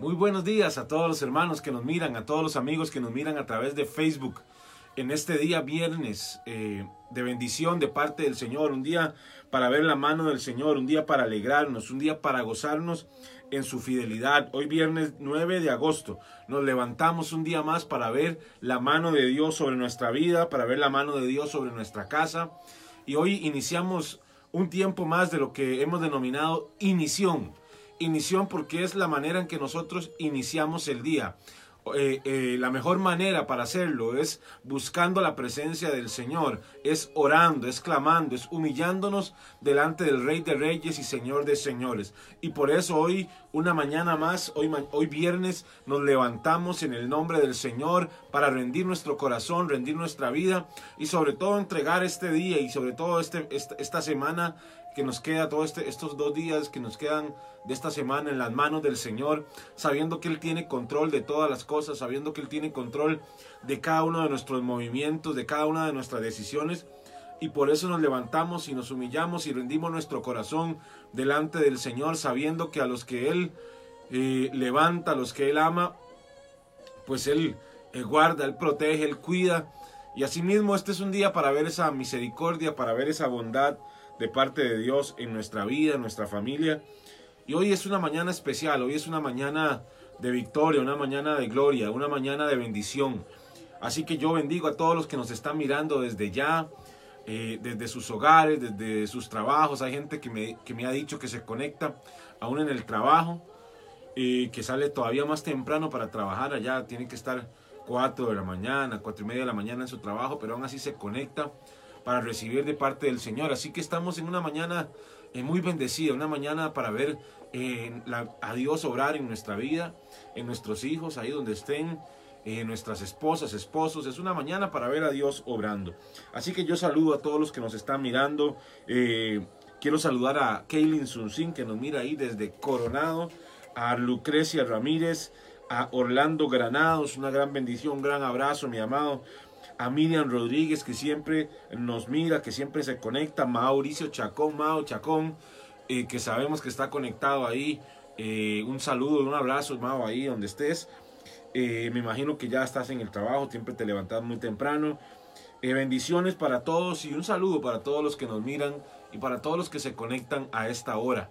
Muy buenos días a todos los hermanos que nos miran, a todos los amigos que nos miran a través de Facebook. En este día viernes eh, de bendición de parte del Señor, un día para ver la mano del Señor, un día para alegrarnos, un día para gozarnos en su fidelidad. Hoy viernes 9 de agosto nos levantamos un día más para ver la mano de Dios sobre nuestra vida, para ver la mano de Dios sobre nuestra casa. Y hoy iniciamos un tiempo más de lo que hemos denominado inición inición porque es la manera en que nosotros iniciamos el día. Eh, eh, la mejor manera para hacerlo es buscando la presencia del Señor, es orando, es clamando, es humillándonos delante del Rey de Reyes y Señor de Señores. Y por eso hoy, una mañana más, hoy, hoy viernes, nos levantamos en el nombre del Señor para rendir nuestro corazón, rendir nuestra vida y sobre todo entregar este día y sobre todo este, esta, esta semana que nos queda, todos este, estos dos días que nos quedan de esta semana en las manos del Señor, sabiendo que Él tiene control de todas las cosas, sabiendo que Él tiene control de cada uno de nuestros movimientos, de cada una de nuestras decisiones. Y por eso nos levantamos y nos humillamos y rendimos nuestro corazón delante del Señor, sabiendo que a los que Él eh, levanta, a los que Él ama, pues Él eh, guarda, Él protege, Él cuida. Y asimismo este es un día para ver esa misericordia, para ver esa bondad de parte de Dios en nuestra vida, en nuestra familia. Y hoy es una mañana especial, hoy es una mañana de victoria, una mañana de gloria, una mañana de bendición. Así que yo bendigo a todos los que nos están mirando desde ya, eh, desde sus hogares, desde sus trabajos. Hay gente que me, que me ha dicho que se conecta aún en el trabajo, eh, que sale todavía más temprano para trabajar allá, tiene que estar 4 de la mañana, cuatro y media de la mañana en su trabajo, pero aún así se conecta para recibir de parte del Señor. Así que estamos en una mañana eh, muy bendecida, una mañana para ver eh, a Dios obrar en nuestra vida, en nuestros hijos, ahí donde estén, en nuestras esposas, esposos. Es una mañana para ver a Dios obrando. Así que yo saludo a todos los que nos están mirando. Eh, quiero saludar a Kaylin Sunsin, que nos mira ahí desde Coronado, a Lucrecia Ramírez, a Orlando Granados, una gran bendición, un gran abrazo, mi amado a Miriam Rodríguez que siempre nos mira, que siempre se conecta, Mauricio Chacón, Mao Chacón, eh, que sabemos que está conectado ahí. Eh, un saludo, un abrazo, Mao, ahí donde estés. Eh, me imagino que ya estás en el trabajo, siempre te levantas muy temprano. bendiciones para todos y un saludo para todos los que nos miran y para todos los que se conectan a esta hora.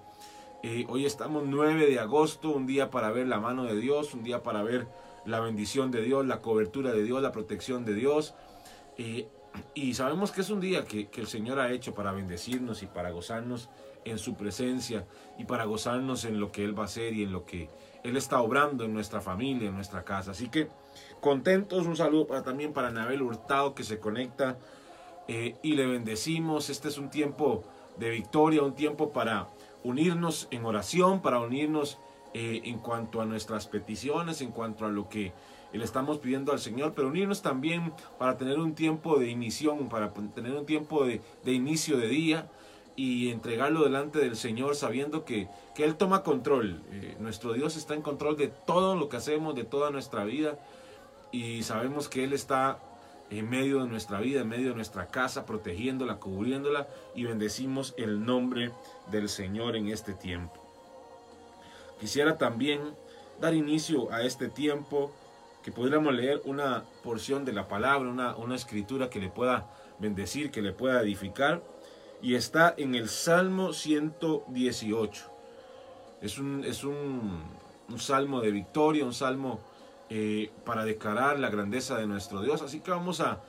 hoy estamos 9 de agosto, un día para ver la mano de Dios, un día para ver la bendición de Dios, la cobertura de Dios, la protección de Dios. y sabemos que es un día que, el Señor ha hecho para bendecirnos y para gozarnos en su presencia y para gozarnos en lo que Él va a hacer y en lo que Él está obrando en nuestra familia, en nuestra casa. Así que contentos, un saludo también para Anabel Hurtado que se conecta eh, y le bendecimos. Este es un tiempo de victoria, un tiempo para unirnos en oración, para unirnos eh, en cuanto a nuestras peticiones, en cuanto a lo que le estamos pidiendo al Señor, pero unirnos también para tener un tiempo de inición, para tener un tiempo de, inicio de día y entregarlo delante del Señor sabiendo que, que Él toma control. Eh, nuestro Dios está en control de todo lo que hacemos, de toda nuestra vida y sabemos que Él está en medio de nuestra vida, en medio de nuestra casa, protegiéndola, cubriéndola y bendecimos el nombre del Señor en este tiempo. Quisiera también dar inicio a este tiempo, que pudiéramos leer una porción de la palabra, una, una escritura que le pueda bendecir, que le pueda edificar, y está en el Salmo 118. Es un, es un, salmo de victoria, un salmo eh, para declarar la grandeza de nuestro Dios. Así que vamos a,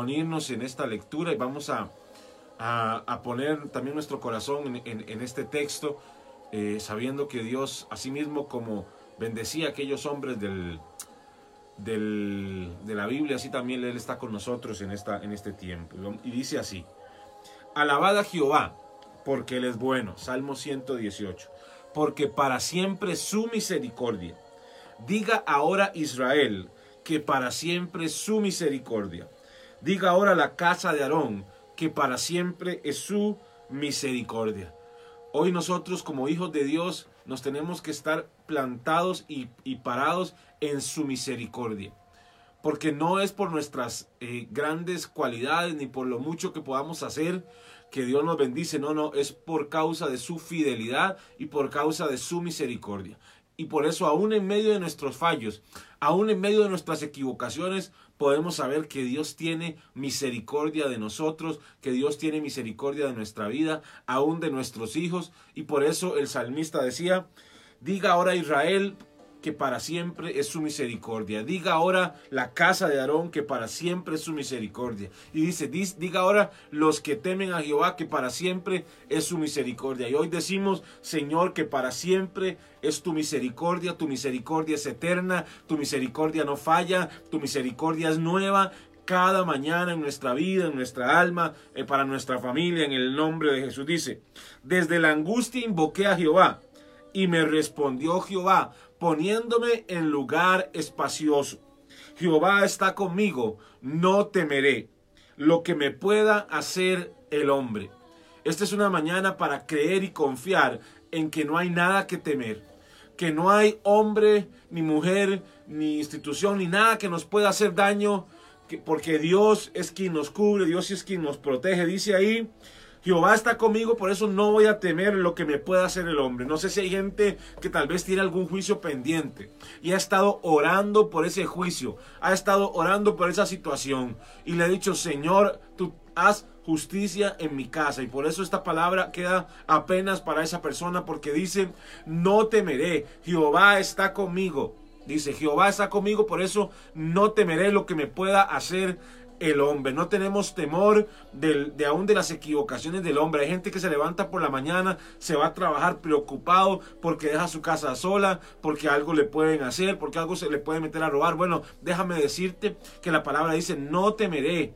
unirnos en esta lectura y vamos a, a, poner también nuestro corazón en este texto eh, sabiendo que Dios, asimismo como bendecía a aquellos hombres del, de la Biblia, así también Él está con nosotros en, esta, en este tiempo. Y dice así, alabad a Jehová, porque Él es bueno. Salmo 118, porque para siempre su misericordia. Diga ahora Israel, que para siempre su misericordia. Diga ahora la casa de Aarón, que para siempre es su misericordia. Hoy nosotros como hijos de Dios nos tenemos que estar plantados y, parados en su misericordia. Porque no es por nuestras eh, grandes cualidades ni por lo mucho que podamos hacer que Dios nos bendice. No, no, es por causa de su fidelidad y por causa de su misericordia. Y por eso aún en medio de nuestros fallos, aún en medio de nuestras equivocaciones, podemos saber que Dios tiene misericordia de nosotros, que Dios tiene misericordia de nuestra vida, aún de nuestros hijos. Y por eso el salmista decía, diga ahora Israel que para siempre es su misericordia. Diga ahora la casa de Aarón que para siempre es su misericordia. Y dice, diga ahora los que temen a Jehová que para siempre es su misericordia. Y hoy decimos, Señor, que para siempre es tu misericordia, tu misericordia es eterna, tu misericordia no falla, tu misericordia es nueva cada mañana en nuestra vida, en nuestra alma, eh, para nuestra familia, en el nombre de Jesús. Dice, desde la angustia invoqué a Jehová y me respondió Jehová poniéndome en lugar espacioso. Jehová está conmigo, no temeré lo que me pueda hacer el hombre. Esta es una mañana para creer y confiar en que no hay nada que temer, que no hay hombre, ni mujer, ni institución, ni nada que nos pueda hacer daño, porque Dios es quien nos cubre, Dios es quien nos protege. Dice ahí Jehová está conmigo, por eso no voy a temer lo que me pueda hacer el hombre. No sé si hay gente que tal vez tiene algún juicio pendiente y ha estado orando por ese juicio, ha estado orando por esa situación y le ha dicho, Señor, tú haz justicia en mi casa. Y por eso esta palabra queda apenas para esa persona porque dice, no temeré, Jehová está conmigo. Dice, Jehová está conmigo, por eso no temeré lo que me pueda hacer el hombre. No tenemos temor de, de, aún de las equivocaciones del hombre. Hay gente que se levanta por la mañana, se va a trabajar preocupado porque deja su casa sola, porque algo le pueden hacer, porque algo se le puede meter a robar. Bueno, déjame decirte que la palabra dice, no temeré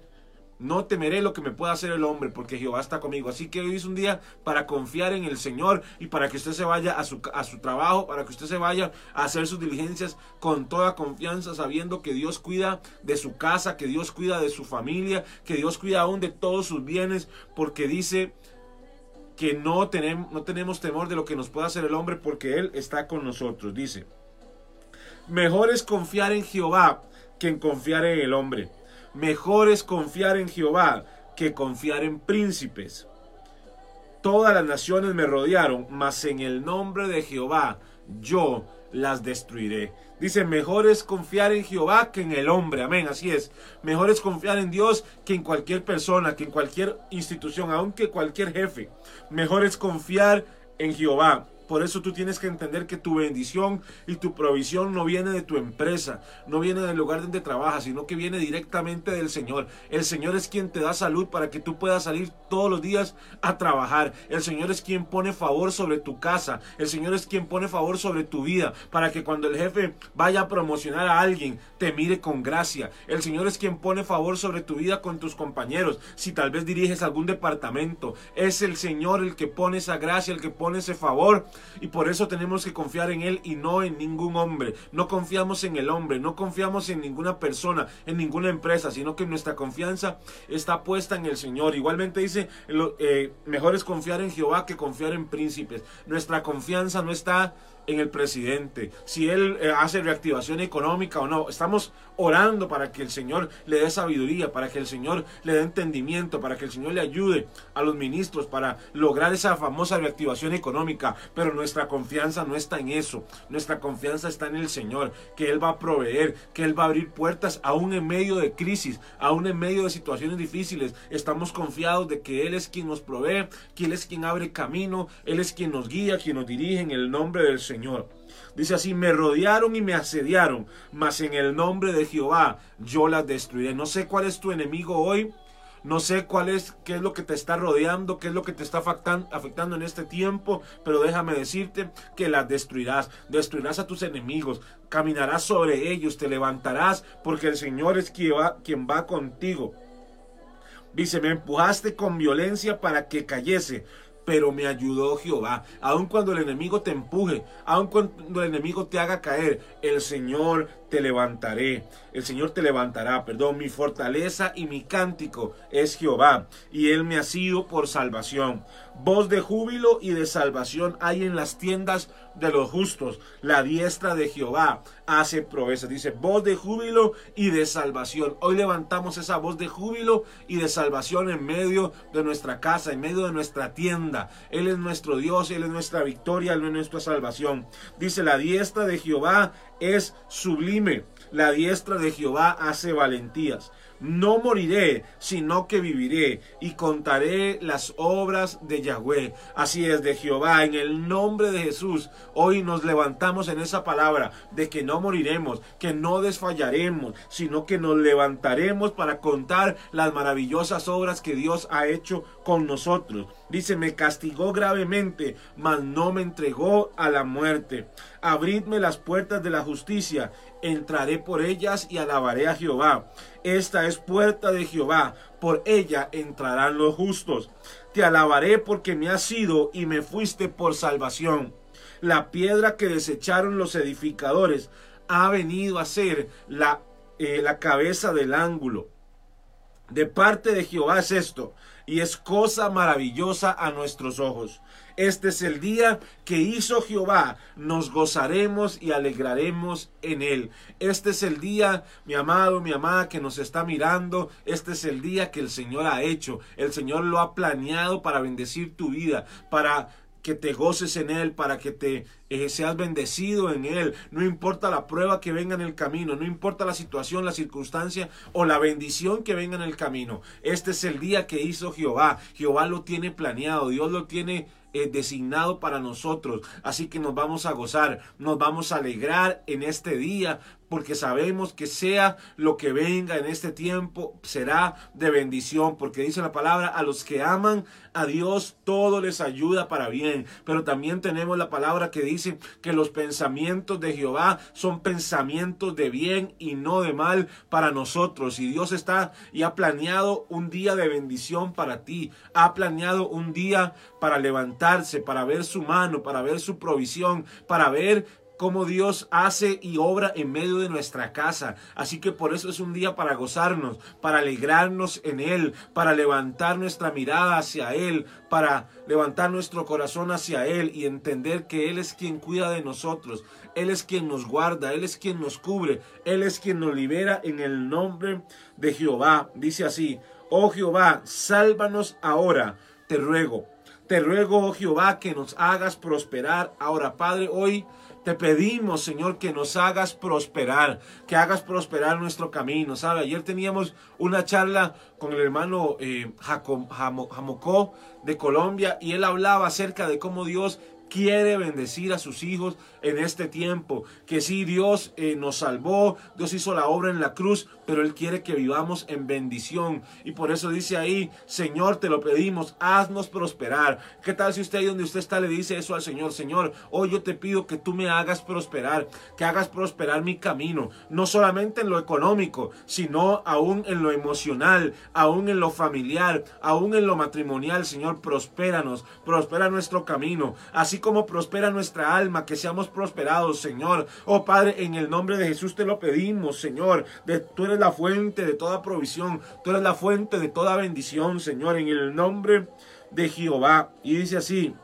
no temeré lo que me pueda hacer el hombre, porque Jehová está conmigo. Así que hoy es un día para confiar en el Señor y para que usted se vaya a su, a su trabajo, para que usted se vaya a hacer sus diligencias con toda confianza, sabiendo que Dios cuida de su casa, que Dios cuida de su familia, que Dios cuida aún de todos sus bienes, porque dice que no tenemos, no tenemos temor de lo que nos pueda hacer el hombre, porque Él está con nosotros. Dice, mejor es confiar en Jehová que en confiar en el hombre Mejor es confiar en Jehová que confiar en príncipes. Todas las naciones me rodearon, mas en el nombre de Jehová yo las destruiré. Dice, mejor es confiar en Jehová que en el hombre. Amén, así es. Mejor es confiar en Dios que en cualquier persona, que en cualquier institución, aunque cualquier jefe. Mejor es confiar en Jehová. Por eso tú tienes que entender que tu bendición y tu provisión no viene de tu empresa, no viene del lugar donde trabajas, sino que viene directamente del Señor. El Señor es quien te da salud para que tú puedas salir todos los días a trabajar. El Señor es quien pone favor sobre tu casa. El Señor es quien pone favor sobre tu vida para que cuando el jefe vaya a promocionar a alguien, te mire con gracia. El Señor es quien pone favor sobre tu vida con tus compañeros. Si tal vez diriges algún departamento, es el Señor el que pone esa gracia, el que pone ese favor y por eso tenemos que confiar en Él y no en ningún hombre. No confiamos en el hombre, no confiamos en ninguna persona, en ninguna empresa, sino que nuestra confianza está puesta en el Señor. Igualmente dice, eh, mejor es confiar en Jehová que confiar en príncipes. Nuestra confianza no está en el presidente, si él eh, hace reactivación económica o no. Estamos orando para que el Señor le dé sabiduría, para que el Señor le dé entendimiento, para que el Señor le ayude a los ministros para lograr esa famosa reactivación económica. Pero nuestra confianza no está en eso. Nuestra confianza está en el Señor, que Él va a proveer, que Él va a abrir puertas aún en medio de crisis, aún en medio de situaciones difíciles. Estamos confiados de que Él es quien nos provee, que Él es quien abre camino, Él es quien nos guía, quien nos dirige en el nombre del Señor. Señor. Dice así, me rodearon y me asediaron, mas en el nombre de Jehová yo las destruiré. No sé cuál es tu enemigo hoy, no sé cuál es, qué es lo que te está rodeando, qué es lo que te está afectando, en este tiempo, pero déjame decirte que las destruirás, destruirás a tus enemigos, caminarás sobre ellos, te levantarás, porque el Señor es quien va, quien va contigo. Dice, me empujaste con violencia para que cayese, pero me ayudó Jehová. Aun cuando el enemigo te empuje, aun cuando el enemigo te haga caer, el Señor te levantaré. El Señor te levantará, perdón. Mi fortaleza y mi cántico es Jehová, y Él me ha sido por salvación. Voz de júbilo y de salvación hay en las tiendas de los justos. La diestra de Jehová hace proezas. Dice, voz de júbilo y de salvación. Hoy levantamos esa voz de júbilo y de salvación en medio de nuestra casa, en medio de nuestra tienda. Él es nuestro Dios, Él es nuestra victoria, Él es nuestra salvación. Dice, la diestra de Jehová es sublime. La diestra de Jehová hace valentías. No moriré, sino que viviré y contaré las obras de Yahweh. Así es, de Jehová, en el nombre de Jesús. Hoy nos levantamos en esa palabra de que no moriremos, que no desfallaremos, sino que nos levantaremos para contar las maravillosas obras que Dios ha hecho con nosotros. Dice, me castigó gravemente, mas no me entregó a la muerte. Abridme las puertas de la justicia, entraré por ellas y alabaré a Jehová. Esta es puerta de Jehová, por ella entrarán los justos. Te alabaré porque me has sido y me fuiste por salvación. La piedra que desecharon los edificadores ha venido a ser la, eh, la cabeza del ángulo. De parte de Jehová es esto, y es cosa maravillosa a nuestros ojos. Este es el día que hizo Jehová, nos gozaremos y alegraremos en él. Este es el día, mi amado, mi amada, que nos está mirando. Este es el día que el Señor ha hecho. El Señor lo ha planeado para bendecir tu vida, para que te goces en Él, para que te eh, seas bendecido en Él. No importa la prueba que venga en el camino, no importa la situación, la circunstancia o la bendición que venga en el camino. Este es el día que hizo Jehová. Jehová lo tiene planeado, Dios lo tiene eh, designado para nosotros. Así que nos vamos a gozar, nos vamos a alegrar en este día, porque sabemos que sea lo que venga en este tiempo será de bendición, porque dice la palabra, a los que aman a Dios todo les ayuda para bien, pero también tenemos la palabra que dice que los pensamientos de Jehová son pensamientos de bien y no de mal para nosotros, y Dios está y ha planeado un día de bendición para ti, ha planeado un día para levantarse, para ver su mano, para ver su provisión, para ver cómo Dios hace y obra en medio de nuestra casa. Así que por eso es un día para gozarnos, para alegrarnos en Él, para levantar nuestra mirada hacia Él, para levantar nuestro corazón hacia Él y entender que Él es quien cuida de nosotros, Él es quien nos guarda, Él es quien nos cubre, Él es quien nos libera en el nombre de Jehová. Dice así, oh Jehová, sálvanos ahora, te ruego. Te ruego, oh Jehová, que nos hagas prosperar. Ahora, Padre, hoy te pedimos, Señor, que nos hagas prosperar, que hagas prosperar nuestro camino. ¿Sabe? Ayer teníamos una charla con el hermano eh, Jamocó de Colombia y él hablaba acerca de cómo Dios quiere bendecir a sus hijos en este tiempo. Que sí, Dios eh, nos salvó, Dios hizo la obra en la cruz, pero Él quiere que vivamos en bendición. Y por eso dice ahí, Señor, te lo pedimos, haznos prosperar. ¿Qué tal si usted ahí donde usted está le dice eso al Señor? Señor, hoy yo te pido que tú me hagas prosperar, que hagas prosperar mi camino, no solamente en lo económico, sino aún en lo emocional, aún en lo familiar, aún en lo matrimonial. Señor, prospéranos, prospera nuestro camino, así como prospera nuestra alma, que seamos prosperados, Señor. Oh Padre, en el nombre de Jesús te lo pedimos, Señor. De, tú eres la fuente de toda provisión, tú eres la fuente de toda bendición, Señor, en el nombre de Jehová. Y dice así,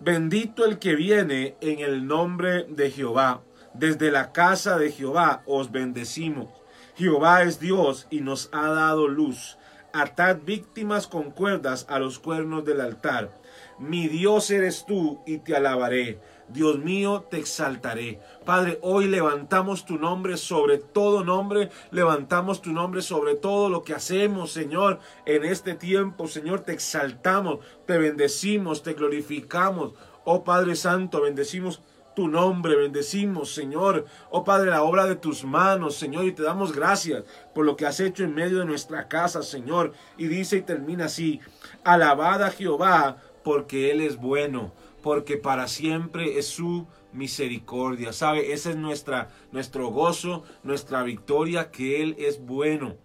bendito el que viene en el nombre de Jehová. Desde la casa de Jehová os bendecimos. Jehová es Dios y nos ha dado luz. Atad víctimas con cuerdas a los cuernos del altar mi Dios eres tú y te alabaré. Dios mío, te exaltaré. Padre, hoy levantamos tu nombre sobre todo nombre, levantamos tu nombre sobre todo lo que hacemos, Señor, en este tiempo. Señor, te exaltamos, te bendecimos, te glorificamos. Oh Padre Santo, bendecimos tu nombre, bendecimos, Señor. Oh Padre, la obra de tus manos, Señor, y te damos gracias por lo que has hecho en medio de nuestra casa, Señor. Y dice y termina así, alabada Jehová porque Él es bueno, porque para siempre es su misericordia. ¿Sabe? Ese es nuestro gozo, nuestra victoria, que Él es bueno,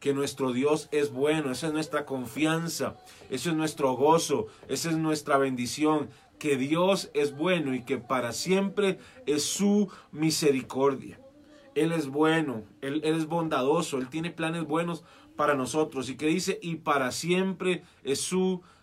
que nuestro Dios es bueno. Esa es nuestra confianza, ese es nuestro gozo, esa es nuestra bendición, que Dios es bueno y que para siempre es su misericordia. Él es bueno, él, es bondadoso, Él tiene planes buenos para nosotros. Y que dice, y para siempre es su misericordia.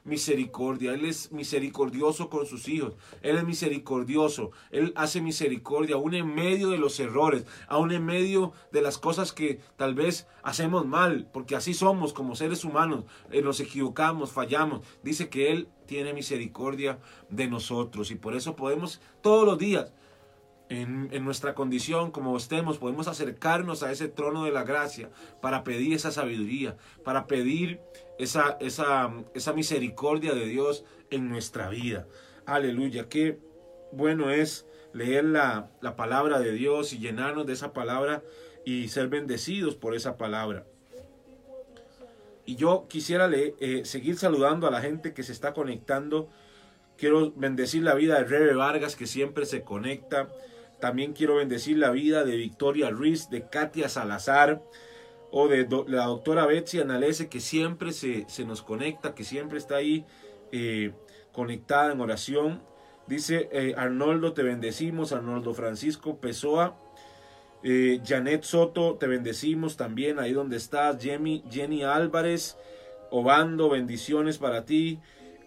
Él es misericordioso con sus hijos. Él es misericordioso. Él hace misericordia aún en medio de los errores, aún en medio de las cosas que tal vez hacemos mal, porque así somos como seres humanos. Eh, nos equivocamos, fallamos. Dice que Él tiene misericordia de nosotros y por eso podemos todos los días en, nuestra condición, como estemos, podemos acercarnos a ese trono de la gracia para pedir esa sabiduría, para pedir esa, esa, esa misericordia de Dios en nuestra vida. Aleluya, qué bueno es leer la, la palabra de Dios y llenarnos de esa palabra y ser bendecidos por esa palabra. Y yo quisiera le, eh, seguir saludando a la gente que se está conectando. Quiero bendecir la vida de Rebe Vargas, que siempre se conecta. También quiero bendecir la vida de Victoria Ruiz, de Katia Salazar o de la doctora Betsy Analese, que siempre se, nos conecta, que siempre está ahí eh, conectada en oración. Dice eh, Arnoldo, te bendecimos. Arnoldo Francisco Pessoa. Eh, Janet Soto, te bendecimos también ahí donde estás. Jenny, Jenny Álvarez, Obando, bendiciones para ti.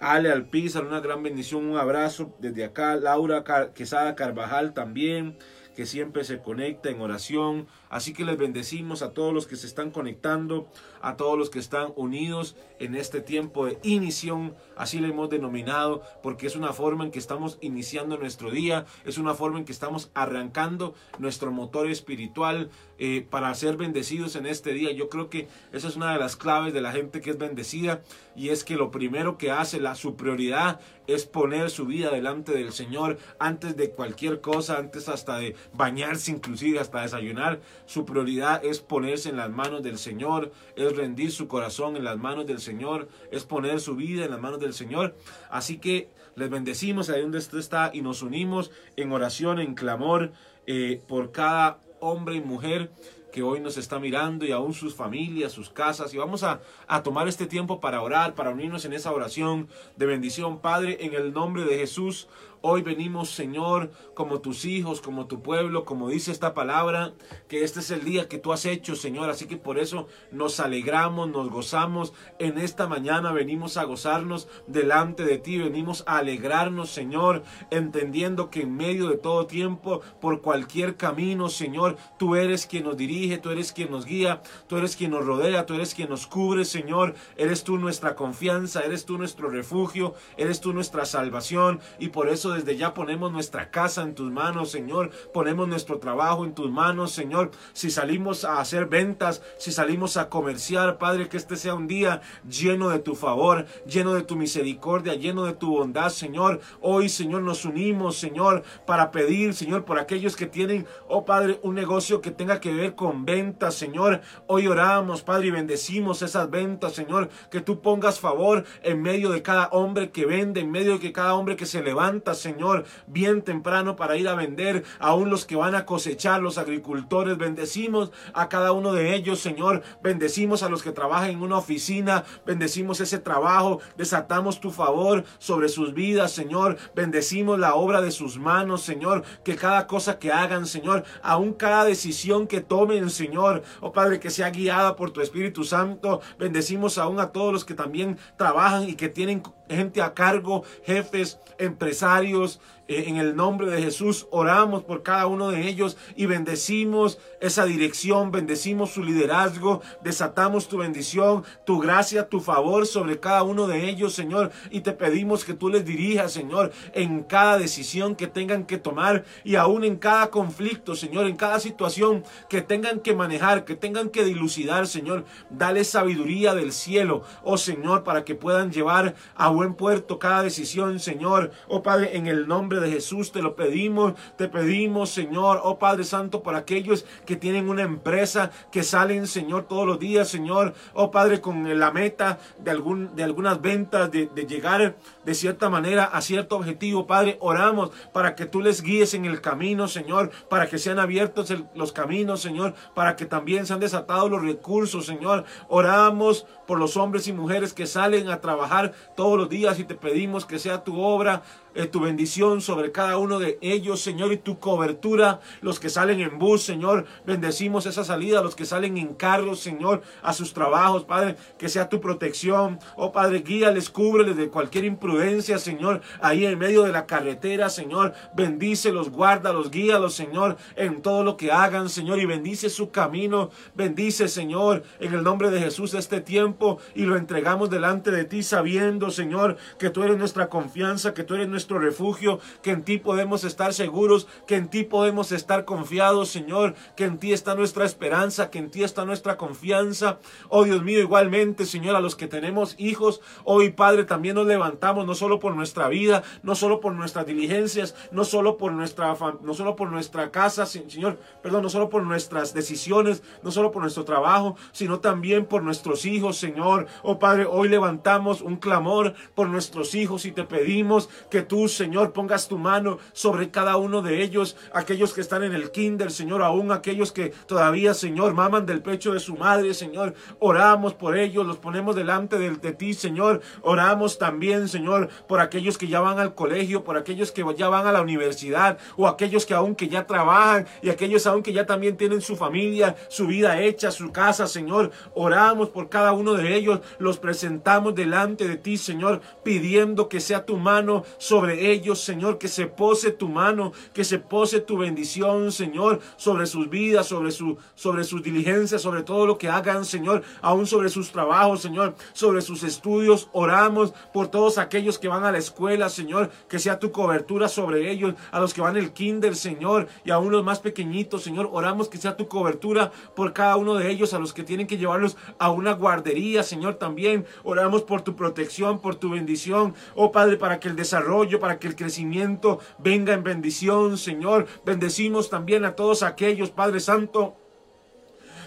Ale Alpizar, una gran bendición, un abrazo desde acá. Laura Quesada Carvajal también, que siempre se conecta en oración. Así que les bendecimos a todos los que se están conectando, a todos los que están unidos en este tiempo de inición, así le hemos denominado, porque es una forma en que estamos iniciando nuestro día, es una forma en que estamos arrancando nuestro motor espiritual eh, para ser bendecidos en este día. Yo creo que esa es una de las claves de la gente que es bendecida y es que lo primero que hace, la, su prioridad es poner su vida delante del Señor antes de cualquier cosa, antes hasta de bañarse, inclusive hasta desayunar. Su prioridad es ponerse en las manos del Señor, es rendir su corazón en las manos del Señor, es poner su vida en las manos del Señor. Así que les bendecimos ahí donde usted está y nos unimos en oración, en clamor eh, por cada hombre y mujer que hoy nos está mirando y aún sus familias, sus casas. Y vamos a, a, tomar este tiempo para orar, para unirnos en esa oración de bendición. Padre, en el nombre de Jesús, Hoy venimos, Señor, como tus hijos, como tu pueblo, como dice esta palabra, que este es el día que tú has hecho, Señor. Así que por eso nos alegramos, nos gozamos. En esta mañana venimos a gozarnos delante de ti, venimos a alegrarnos, Señor, entendiendo que en medio de todo tiempo, por cualquier camino, Señor, tú eres quien nos dirige, tú eres quien nos guía, tú eres quien nos rodea, tú eres quien nos cubre, Señor. Eres tú nuestra confianza, eres tú nuestro refugio, eres tú nuestra salvación. Y por eso desde ya ponemos nuestra casa en tus manos, Señor. Ponemos nuestro trabajo en tus manos, Señor. Si salimos a hacer ventas, si salimos a comerciar, Padre, que este sea un día lleno de tu favor, lleno de tu misericordia, lleno de tu bondad, Señor. Hoy, Señor, nos unimos, Señor, para pedir, Señor, por aquellos que tienen, oh Padre, un negocio que tenga que ver con ventas, Señor. Hoy oramos, Padre, y bendecimos esas ventas, Señor. Que tú pongas favor en medio de cada hombre que vende, en medio de cada hombre que se levanta, Señor, bien temprano para ir a vender, aún los que van a cosechar, los agricultores, bendecimos a cada uno de ellos, Señor, bendecimos a los que trabajan en una oficina, bendecimos ese trabajo, desatamos tu favor sobre sus vidas, Señor, bendecimos la obra de sus manos, Señor, que cada cosa que hagan, Señor, aún cada decisión que tomen, Señor, oh Padre, que sea guiada por tu Espíritu Santo, bendecimos aún a todos los que también trabajan y que tienen gente a cargo, jefes, empresarios, eh, en el nombre de Jesús oramos por cada uno de ellos y bendecimos esa dirección, bendecimos su liderazgo, desatamos tu bendición, tu gracia, tu favor sobre cada uno de ellos, Señor, y te pedimos que tú les dirijas, Señor, en cada decisión que tengan que tomar y aún en cada conflicto, Señor, en cada situación que tengan que manejar, que tengan que dilucidar, Señor, dale sabiduría del cielo, oh Señor, para que puedan llevar a buen puerto cada decisión, Señor, oh Padre, en el nombre de Jesús te lo pedimos, te pedimos, Señor, oh Padre Santo, por aquellos que tienen una empresa, que salen, Señor, todos los días, Señor, oh Padre, con la meta de, algún, de algunas ventas, de, llegar de cierta manera a cierto objetivo, Padre, oramos para que tú les guíes en el camino, Señor, para que sean abiertos los caminos, Señor, para que también sean desatados los recursos, Señor. Oramos por los hombres y mujeres que salen a trabajar todos los días y te pedimos que sea tu obra tu bendición sobre cada uno de ellos, Señor, y tu cobertura, los que salen en bus, Señor, bendecimos esa salida, los que salen en carros, Señor, a sus trabajos, Padre, que sea tu protección, oh Padre, guíales, cúbreles de cualquier imprudencia, Señor, ahí en medio de la carretera, Señor, bendícelos, guárdalos, guíalos, Señor, en todo lo que hagan, Señor, y bendice su camino, bendice, Señor, en el nombre de Jesús este tiempo, y lo entregamos delante de ti, sabiendo, Señor, que tú eres nuestra confianza, que tú eres nuestro refugio, que en ti podemos estar seguros, que en ti podemos estar confiados, Señor, que en ti está nuestra esperanza, que en ti está nuestra confianza. Oh Dios mío, igualmente, Señor, a los que tenemos hijos, hoy Padre, también nos levantamos, no solo por nuestra vida, no solo por nuestras diligencias, no solo por nuestra, no solo por nuestra casa, Señor, perdón, no solo por nuestras decisiones, no solo por nuestro trabajo, sino también por nuestros hijos, Señor. Oh Padre, hoy levantamos un clamor por nuestros hijos y te pedimos que tú, Señor, pongas tu mano sobre cada uno de ellos, aquellos que están en el kinder, Señor, aún aquellos que todavía, Señor, maman del pecho de su madre, Señor. Oramos por ellos, los ponemos delante de, de ti, Señor. Oramos también, Señor, por aquellos que ya van al colegio, por aquellos que ya van a la universidad, o aquellos que aún que ya trabajan, y aquellos aún que ya también tienen su familia, su vida hecha, su casa, Señor. Oramos por cada uno de ellos, los presentamos delante de ti, Señor, pidiendo que sea tu mano sobre ellos, Señor, que se pose tu mano, que se pose tu bendición, Señor, sobre sus vidas, sobre, su, sobre sus diligencias, sobre todo lo que hagan, Señor, aún sobre sus trabajos, Señor, sobre sus estudios. Oramos por todos aquellos que van a la escuela, Señor, que sea tu cobertura sobre ellos, a los que van al kinder, Señor, y a unos más pequeñitos, Señor, oramos que sea tu cobertura por cada uno de ellos, a los que tienen que llevarlos a una guardería, Señor, también. Oramos por tu protección, por tu bendición, oh Padre, para que el desarrollo, para que el crecimiento venga en bendición, Señor. Bendecimos también a todos aquellos, Padre Santo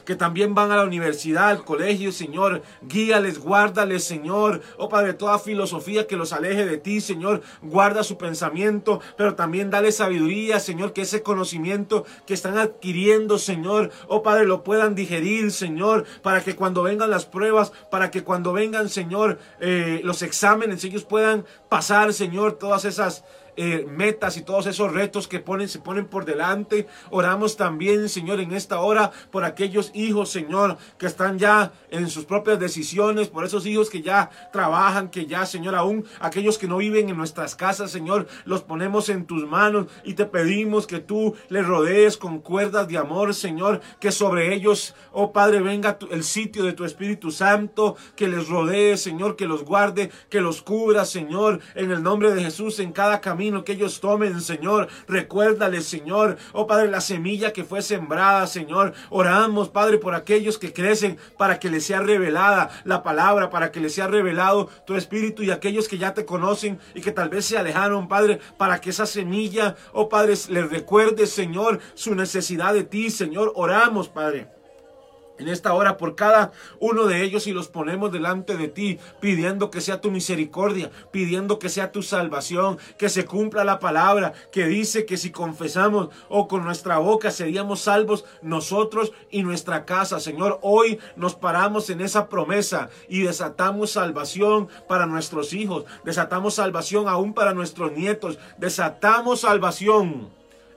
que también van a la universidad, al colegio, Señor. Guíales, guárdales, Señor. Oh Padre, toda filosofía que los aleje de ti, Señor. Guarda su pensamiento, pero también dale sabiduría, Señor, que ese conocimiento que están adquiriendo, Señor, oh Padre, lo puedan digerir, Señor, para que cuando vengan las pruebas, para que cuando vengan, Señor, eh, los exámenes, ellos puedan pasar, Señor, todas esas eh, metas y todos esos retos que ponen, se ponen por delante. Oramos también, Señor, en esta hora por aquellos hijos, Señor, que están ya en sus propias decisiones, por esos hijos que ya trabajan, que ya, Señor, aún aquellos que no viven en nuestras casas, Señor, los ponemos en tus manos y te pedimos que tú les rodees con cuerdas de amor, Señor, que sobre ellos, oh Padre, venga el sitio de tu Espíritu Santo, que les rodee, Señor, que los guarde, que los cubra, Señor, en el nombre de Jesús, en cada camino que ellos tomen, Señor. Recuérdales, Señor. Oh Padre, la semilla que fue sembrada, Señor. Oramos, Padre, por aquellos que crecen para que les sea revelada la palabra, para que les sea revelado tu espíritu y aquellos que ya te conocen y que tal vez se alejaron, Padre, para que esa semilla, oh Padre, les recuerde, Señor, su necesidad de ti, Señor. Oramos, Padre en esta hora por cada uno de ellos y los ponemos delante de ti, pidiendo que sea tu misericordia, pidiendo que sea tu salvación, que se cumpla la palabra que dice que si confesamos o con nuestra boca seríamos salvos nosotros y nuestra casa. Señor, hoy nos paramos en esa promesa y desatamos salvación para nuestros hijos, desatamos salvación aún para nuestros nietos, desatamos salvación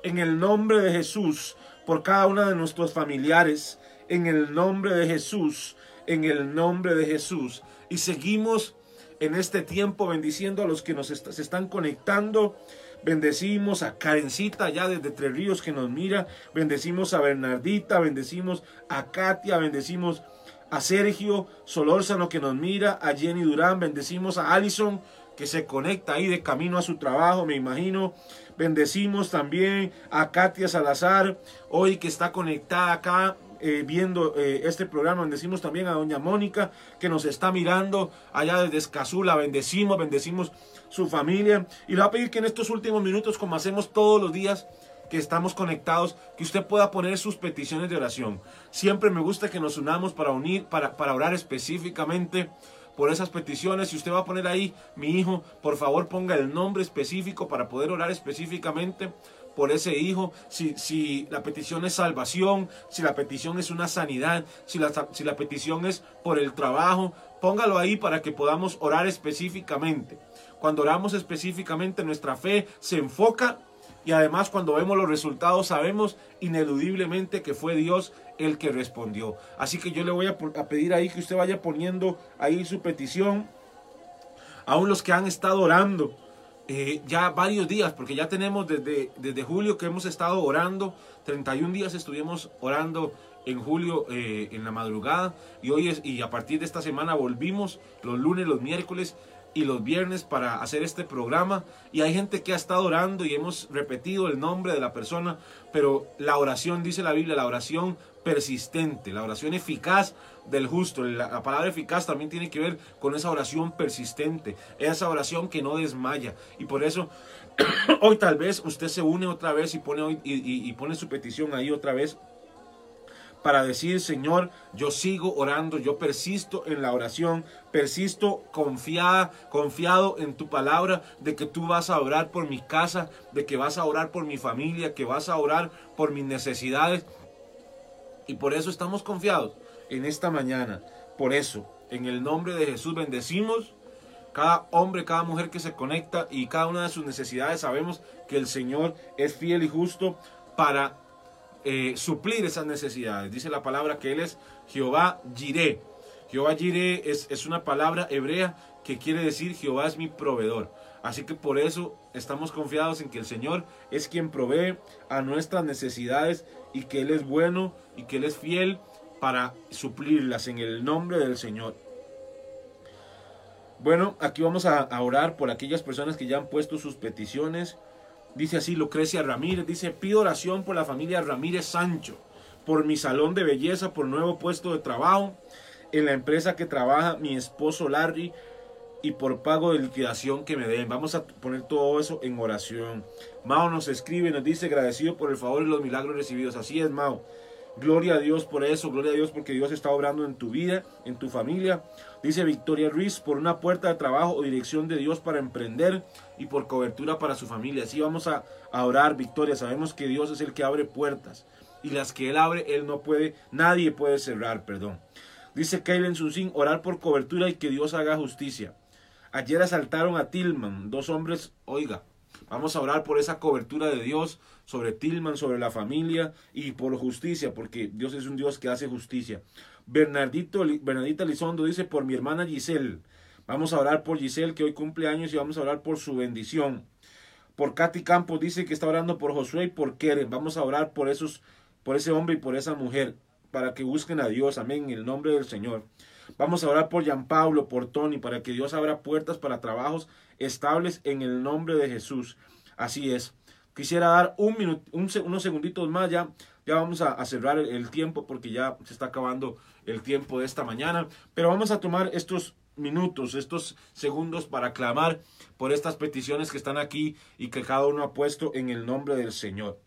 en el nombre de Jesús por cada uno de nuestros familiares en el nombre de Jesús, en el nombre de Jesús. Y seguimos en este tiempo bendiciendo a los que nos se están conectando. Bendecimos a Karencita allá desde Tres Ríos que nos mira. Bendecimos a Bernardita, bendecimos a Katia, bendecimos a Sergio Solórzano que nos mira, a Jenny Durán, bendecimos a Allison que se conecta ahí de camino a su trabajo, me imagino. Bendecimos también a Katia Salazar, hoy que está conectada acá eh, viendo eh, este programa. Bendecimos también a doña Mónica que nos está mirando allá desde Escazú. bendecimos, bendecimos su familia. Y le voy a pedir que en estos últimos minutos, como hacemos todos los días, que estamos conectados, que usted pueda poner sus peticiones de oración. Siempre me gusta que nos unamos para unir, para, para orar específicamente por esas peticiones. Si usted va a poner ahí, mi hijo, por favor ponga el nombre específico para poder orar específicamente por ese hijo, si, si la petición es salvación, si la petición es una sanidad, si la, si la petición es por el trabajo, póngalo ahí para que podamos orar específicamente. Cuando oramos específicamente, nuestra fe se enfoca y además cuando vemos los resultados sabemos ineludiblemente que fue Dios el que respondió. Así que yo le voy a, pedir ahí que usted vaya poniendo ahí su petición. Aún los que han estado orando, eh, ya varios días, porque ya tenemos desde, desde julio que hemos estado orando, 31 días estuvimos orando en julio eh, en la madrugada. Y hoy es, y a partir de esta semana volvimos los lunes, los miércoles y los viernes para hacer este programa. Y hay gente que ha estado orando y hemos repetido el nombre de la persona, pero la oración, dice la Biblia, la oración persistente, la oración eficaz del justo. La, palabra eficaz también tiene que ver con esa oración persistente, esa oración que no desmaya. Y por eso hoy tal vez usted se une otra vez y pone, y pone su petición ahí otra vez para decir, Señor, yo sigo orando, yo persisto en la oración, persisto confiada, confiado en tu palabra de que tú vas a orar por mi casa, de que vas a orar por mi familia, que vas a orar por mis necesidades. Y por eso estamos confiados en esta mañana. Por eso, en el nombre de Jesús bendecimos cada hombre, cada mujer que se conecta y cada una de sus necesidades. Sabemos que el Señor es fiel y justo para eh, suplir esas necesidades. Dice la palabra que Él es Jehová Jireh. Jehová Jireh es, es una palabra hebrea que quiere decir Jehová es mi proveedor. Así que por eso estamos confiados en que el Señor es quien provee a nuestras necesidades y que Él es bueno y que Él es fiel para suplirlas en el nombre del Señor. Bueno, aquí vamos a, orar por aquellas personas que ya han puesto sus peticiones. Dice así Lucrecia Ramírez, dice, pido oración por la familia Ramírez Sancho, por mi salón de belleza, por nuevo puesto de trabajo, en la empresa que trabaja mi esposo Larry y por pago de liquidación que me den. Vamos a poner todo eso en oración. Mao nos escribe, nos dice agradecido por el favor y los milagros recibidos. Así es, Mao. Gloria a Dios por eso, gloria a Dios porque Dios está obrando en tu vida, en tu familia. Dice Victoria Ruiz, por una puerta de trabajo o dirección de Dios para emprender y por cobertura para su familia. Así vamos a, orar, Victoria. Sabemos que Dios es el que abre puertas y las que Él abre, Él no puede, nadie puede cerrar, perdón. Dice Kaylen Sunsin, orar por cobertura y que Dios haga justicia. Ayer asaltaron a Tillman, dos hombres, oiga, vamos a orar por esa cobertura de Dios sobre Tillman, sobre la familia y por justicia, porque Dios es un Dios que hace justicia. Bernardito, Bernardita Lizondo dice, por mi hermana Giselle. Vamos a orar por Giselle, que hoy cumple años, y vamos a orar por su bendición. Por Katy Campos dice que está orando por Josué y por Keren. Vamos a orar por esos, por ese hombre y por esa mujer, para que busquen a Dios. Amén, en el nombre del Señor. Vamos a orar por Jean Pablo, por Tony, para que Dios abra puertas para trabajos estables en el nombre de Jesús. Así es. Quisiera dar un minuto, unos segunditos más ya. Ya vamos a, cerrar el, tiempo porque ya se está acabando el tiempo de esta mañana. Pero vamos a tomar estos minutos, estos segundos para clamar por estas peticiones que están aquí y que cada uno ha puesto en el nombre del Señor.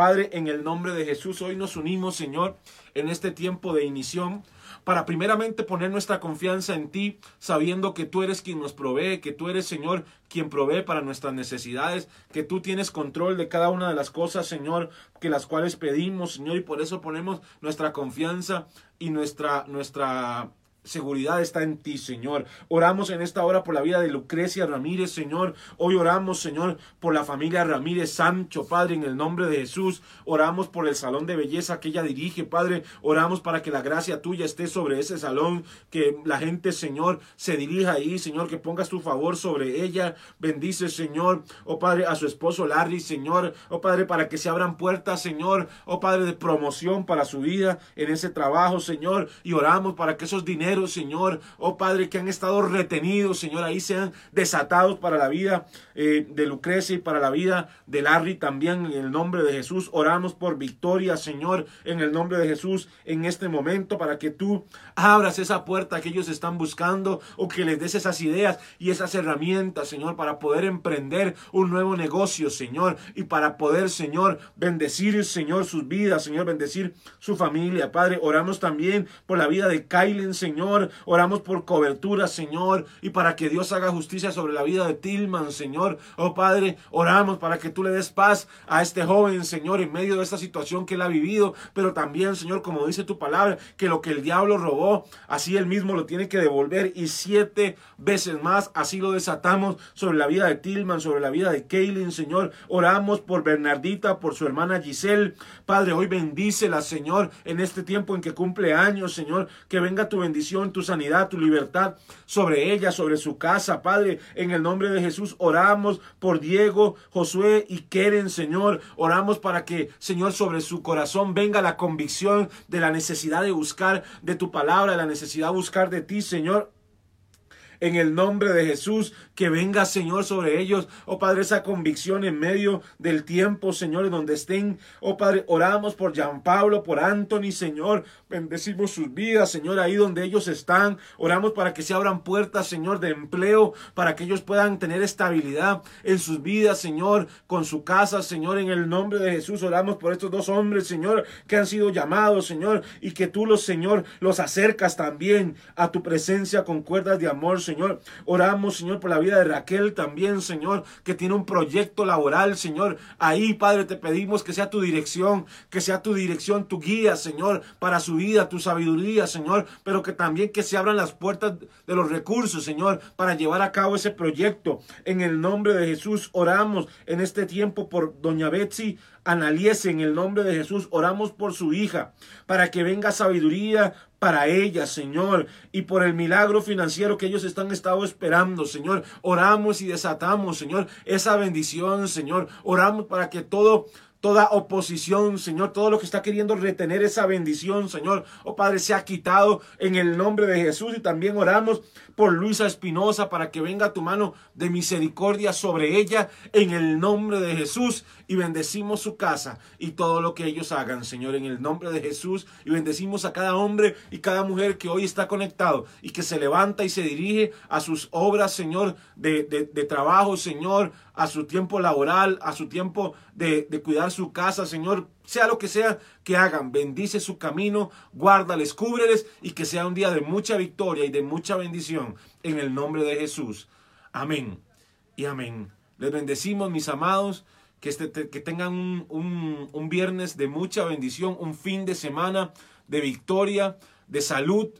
Padre, en el nombre de Jesús, hoy nos unimos, Señor, en este tiempo de inición para primeramente poner nuestra confianza en ti, sabiendo que tú eres quien nos provee, que tú eres, Señor, quien provee para nuestras necesidades, que tú tienes control de cada una de las cosas, Señor, que las cuales pedimos, Señor, y por eso ponemos nuestra confianza y nuestra, nuestra seguridad está en ti, Señor. Oramos en esta hora por la vida de Lucrecia Ramírez, Señor. Hoy oramos, Señor, por la familia Ramírez Sancho, Padre, en el nombre de Jesús. Oramos por el salón de belleza que ella dirige, Padre. Oramos para que la gracia tuya esté sobre ese salón, que la gente, Señor, se dirija ahí, Señor, que pongas tu favor sobre ella. Bendice, Señor, oh Padre, a su esposo Larry, Señor, oh Padre, para que se abran puertas, Señor, oh Padre, de promoción para su vida en ese trabajo, Señor. Y oramos para que esos dineros Señor, oh Padre, que han estado retenidos, Señor, ahí sean desatados para la vida eh, de Lucrecia y para la vida de Larry también en el nombre de Jesús. Oramos por victoria, Señor, en el nombre de Jesús en este momento para que tú abras esa puerta que ellos están buscando o que les des esas ideas y esas herramientas, Señor, para poder emprender un nuevo negocio, Señor, y para poder, Señor, bendecir, Señor, sus vidas, Señor, bendecir su familia. Padre, oramos también por la vida de Kylen, Señor Señor. Oramos por cobertura, Señor, y para que Dios haga justicia sobre la vida de Tilman, Señor. Oh Padre, oramos para que tú le des paz a este joven, Señor, en medio de esta situación que él ha vivido, pero también, Señor, como dice tu palabra, que lo que el diablo robó, así él mismo lo tiene que devolver y siete veces más, así lo desatamos sobre la vida de Tilman, sobre la vida de Kaylin, Señor. Oramos por Bernardita, por su hermana Giselle. Padre, hoy bendícela, Señor, en este tiempo en que cumple años, Señor, que venga tu bendición, tu sanidad, tu libertad sobre ella, sobre su casa, Padre, en el nombre de Jesús oramos por Diego, Josué y Keren, Señor, oramos para que, Señor, sobre su corazón venga la convicción de la necesidad de buscar de tu palabra, la necesidad de buscar de ti, Señor en el nombre de Jesús. Que venga, Señor, sobre ellos, oh Padre, esa convicción en medio del tiempo, Señor, donde estén. Oh Padre, oramos por Jean Pablo, por Anthony, Señor. Bendecimos sus vidas, Señor, ahí donde ellos están. Oramos para que se abran puertas, Señor, de empleo, para que ellos puedan tener estabilidad en sus vidas, Señor, con su casa, Señor, en el nombre de Jesús. Oramos por estos dos hombres, Señor, que han sido llamados, Señor, y que tú los, Señor, los acercas también a tu presencia con cuerdas de amor, Señor. Oramos, Señor, por la vida de Raquel también, Señor, que tiene un proyecto laboral, Señor. Ahí, Padre, te pedimos que sea tu dirección, que sea tu dirección, tu guía, Señor, para su vida, tu sabiduría, Señor, pero que también que se abran las puertas de los recursos, Señor, para llevar a cabo ese proyecto. En el nombre de Jesús oramos en este tiempo por doña Betsy Analiese en el nombre de Jesús. Oramos por su hija, para que venga sabiduría para ella, Señor, y por el milagro financiero que ellos están estado esperando, Señor. Oramos y desatamos, Señor, esa bendición, Señor. Oramos para que todo toda oposición, Señor, todo lo que está queriendo retener esa bendición, Señor, oh Padre, se ha quitado en el nombre de Jesús y también oramos por Luisa Espinosa para que venga tu mano de misericordia sobre ella en el nombre de Jesús y bendecimos su casa y todo lo que ellos hagan, Señor, en el nombre de Jesús y bendecimos a cada hombre y cada mujer que hoy está conectado y que se levanta y se dirige a sus obras, Señor, de, de trabajo, Señor, a su tiempo laboral, a su tiempo de, de, cuidar su casa, Señor, sea lo que sea que hagan, bendice su camino, guárdales, cúbreles y que sea un día de mucha victoria y de mucha bendición en el nombre de Jesús. Amén y amén. Les bendecimos, mis amados, que, este, tengan un, un, un viernes de mucha bendición, un fin de semana de victoria, de salud,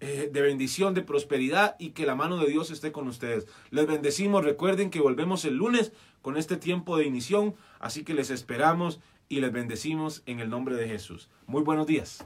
eh, de bendición, de prosperidad y que la mano de Dios esté con ustedes. Les bendecimos, recuerden que volvemos el lunes con este tiempo de inición, así que les esperamos y les bendecimos en el nombre de Jesús. Muy buenos días.